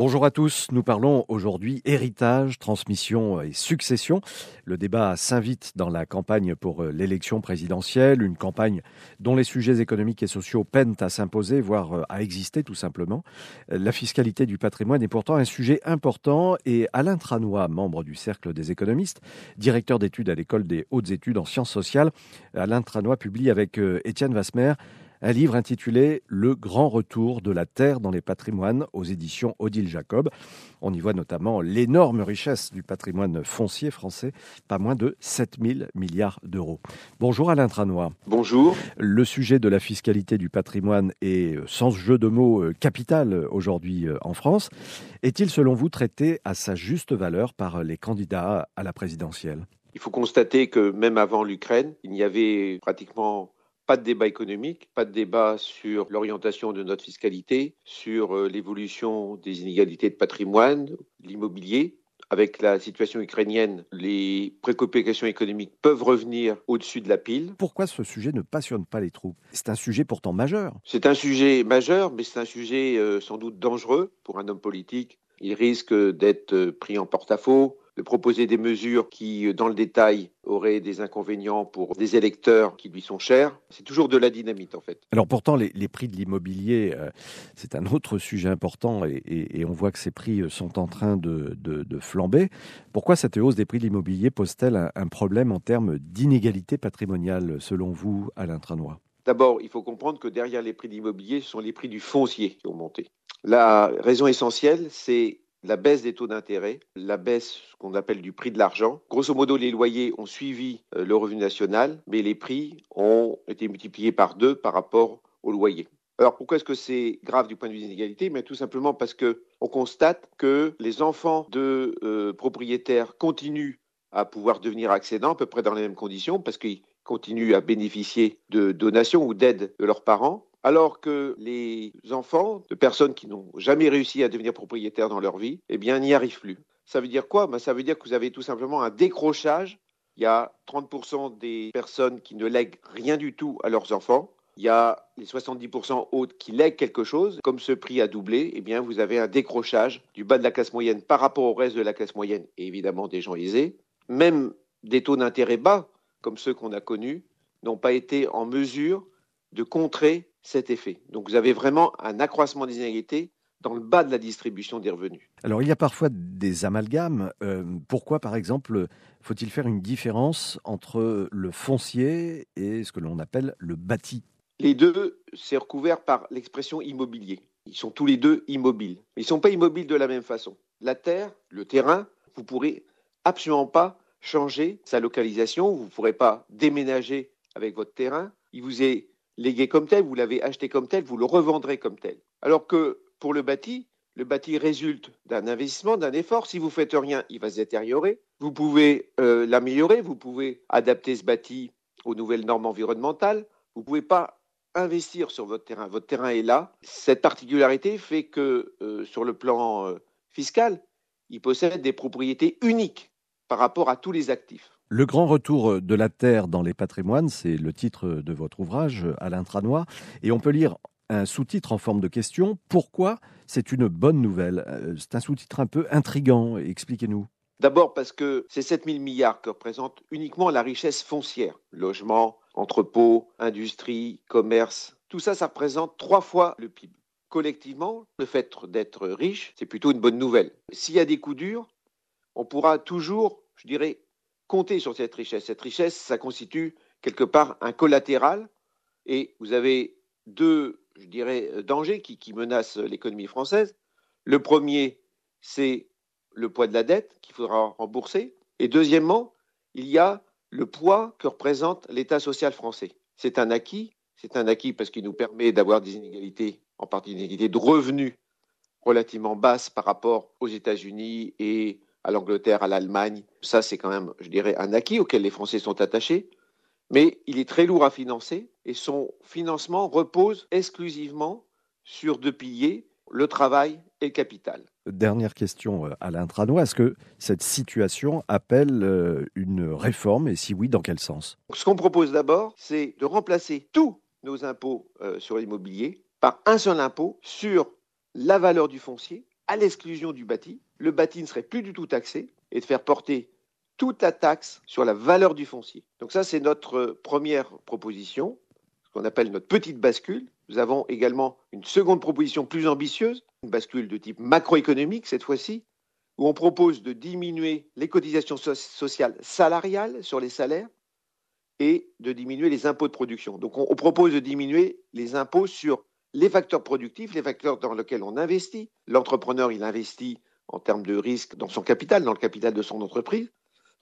Bonjour à tous, nous parlons aujourd'hui héritage, transmission et succession. Le débat s'invite dans la campagne pour euh, l'élection présidentielle, une campagne dont les sujets économiques et sociaux peinent à s'imposer, voire euh, à exister tout simplement. La fiscalité du patrimoine est pourtant un sujet important et Alain Tranois, membre du Cercle des économistes, directeur d'études à l'école des hautes études en sciences sociales, Alain Tranois publie avec euh, Étienne Vasmer un livre intitulé Le grand retour de la terre dans les patrimoines aux éditions Odile Jacob. On y voit notamment l'énorme richesse du patrimoine foncier français, pas moins de 7000 milliards d'euros. Bonjour Alain Tranois. Bonjour. Le sujet de la fiscalité du patrimoine est, euh, sans jeu de mots, euh, capital euh, aujourd'hui en France. Est-il selon vous traité à sa juste valeur par les candidats à la présidentielle? Il faut constater que même avant l'Ukraine, il n'y avait pratiquement pas de débat économique, pas de débat sur l'orientation de notre fiscalité, sur euh, l'évolution des inégalités de patrimoine, l'immobilier. Avec la situation ukrainienne, les préoccupations économiques peuvent revenir au-dessus de la pile. Pourquoi ce sujet ne passionne pas les troupes? C'est un sujet pourtant majeur. C'est un sujet majeur, mais c'est un sujet euh, sans doute dangereux pour un homme politique. Il risque d'être euh, pris en porte-à-faux, de proposer des mesures qui, euh, dans le détail, auraient des inconvénients pour des électeurs qui lui sont chers. C'est toujours de la dynamite, en fait. Alors pourtant, les, prix de l'immobilier, euh, c'est un autre sujet important et, on voit que ces prix euh, sont en train de, flamber. Pourquoi cette hausse des prix de l'immobilier pose-t-elle un, un problème en termes d'inégalité patrimoniale, selon vous, Alain Tranois? D'abord, il faut comprendre que derrière les prix de l'immobilier, ce sont les prix du foncier qui ont monté. La raison essentielle, c'est la baisse des taux d'intérêt, la baisse ce qu'on appelle du prix de l'argent. Grosso modo, les loyers ont suivi euh, le revenu national, mais les prix ont été multipliés par deux par rapport aux loyers. Alors pourquoi est-ce que c'est grave du point de vue des inégalités? Mais tout simplement parce que on constate que les enfants de euh, propriétaires continuent à pouvoir devenir accédants à peu près dans les mêmes conditions parce qu'ils continuent à bénéficier de donations ou d'aides de leurs parents alors que les enfants de personnes qui n'ont jamais réussi à devenir propriétaires dans leur vie, eh bien, n'y arrivent plus. Ça veut dire quoi? Ben, Ça veut dire que vous avez tout simplement un décrochage. Il y a 30% des personnes qui ne lèguent rien du tout à leurs enfants. Il y a les 70% autres qui lèguent quelque chose. Comme ce prix a doublé, eh bien, vous avez un décrochage du bas de la classe moyenne par rapport au reste de la classe moyenne et évidemment des gens aisés. Même des taux d'intérêt bas, comme ceux qu'on a connus, n'ont pas été en mesure de contrer cet effet. Donc vous avez vraiment un accroissement des inégalités dans le bas de la distribution des revenus. Alors il y a parfois des amalgames. Euh, pourquoi, par exemple, faut-il faire une différence entre le foncier et ce que l'on appelle le bâti? Les deux, c'est recouvert par l'expression immobilier. Ils sont tous les deux immobiles. ils ne sont pas immobiles de la même façon. La terre, le terrain, vous ne pourrez absolument pas changer sa localisation, vous ne pourrez pas déménager avec votre terrain. Il vous est légué comme tel, vous l'avez acheté comme tel, vous le revendrez comme tel. Alors que pour le bâti, le bâti résulte d'un investissement, d'un effort. Si vous faites rien, il va se détériorer. Vous pouvez euh, l'améliorer, vous pouvez adapter ce bâti aux nouvelles normes environnementales. Vous ne pouvez pas investir sur votre terrain. Votre terrain est là. Cette particularité fait que euh, sur le plan euh, fiscal, il possède des propriétés uniques par rapport à tous les actifs. Le grand retour de la Terre dans les patrimoines, c'est le titre de votre ouvrage, Alain Tranois, et on peut lire un sous-titre en forme de question. Pourquoi? C'est une bonne nouvelle euh, C'est un sous-titre un peu intrigant, expliquez-nous. D'abord parce que ces 7000 milliards que représente uniquement la richesse foncière, logement, entrepôts, industrie, commerce, tout ça, ça représente trois fois le PIB. Collectivement, le fait d'être riche, c'est plutôt une bonne nouvelle. S'il y a des coups durs, on pourra toujours, je dirais, compter sur cette richesse. Cette richesse, ça constitue quelque part un collatéral et vous avez deux, je dirais, dangers qui, menacent l'économie française. Le premier, c'est le poids de la dette qu'il faudra rembourser. Et deuxièmement, il y a le poids que représente l'État social français. C'est un acquis, c'est un acquis parce qu'il nous permet d'avoir des inégalités, en partie des inégalités de revenus relativement basses par rapport aux États-Unis et à l'Angleterre, à l'Allemagne. Ça, c'est quand même, je dirais, un acquis auquel les Français sont attachés. Mais il est très lourd à financer et son financement repose exclusivement sur deux piliers, le travail et le capital. Dernière question, euh, Alain Tranois. Est-ce que cette situation appelle euh, une réforme et si oui, dans quel sens? Ce qu'on propose d'abord, c'est de remplacer tous nos impôts euh, sur l'immobilier par un seul impôt sur la valeur du foncier à l'exclusion du bâti. Le bâti ne serait plus du tout taxé et de faire porter toute la taxe sur la valeur du foncier. Donc ça, c'est notre première proposition, ce qu'on appelle notre petite bascule. Nous avons également une seconde proposition plus ambitieuse, une bascule de type macroéconomique cette fois-ci, où on propose de diminuer les cotisations sociales salariales sur les salaires et de diminuer les impôts de production. Donc on, propose de diminuer les impôts sur les facteurs productifs, les facteurs dans lesquels on investit. L'entrepreneur, il investit en termes de risque dans son capital, dans le capital de son entreprise.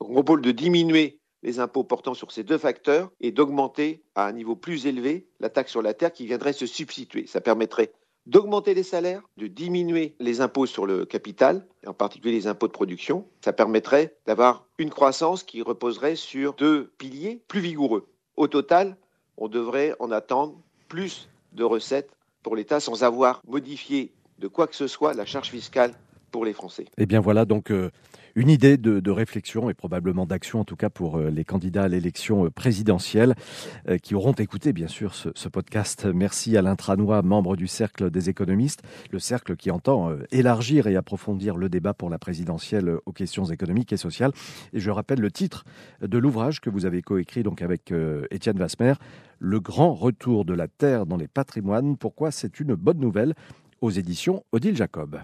Donc on propose de diminuer les impôts portant sur ces deux facteurs et d'augmenter à un niveau plus élevé la taxe sur la terre qui viendrait se substituer. Ça permettrait d'augmenter les salaires, de diminuer les impôts sur le capital, en particulier les impôts de production. Ça permettrait d'avoir une croissance qui reposerait sur deux piliers plus vigoureux. Au total, on devrait en attendre plus de recettes l'État sans avoir modifié de quoi que ce soit la charge fiscale pour les Français. Eh bien voilà donc euh, une idée de, réflexion et probablement d'action en tout cas pour euh, les candidats à l'élection euh, présidentielle qui auront écouté bien sûr ce, podcast. Merci Alain Tranois, membre du Cercle des économistes, le cercle qui entend élargir et approfondir le débat pour la présidentielle aux questions économiques et sociales. Et je rappelle le titre de l'ouvrage que vous avez coécrit donc avec Étienne Vasmer, Le grand retour de la terre dans les patrimoines. Pourquoi c'est une bonne nouvelle aux éditions Odile Jacob.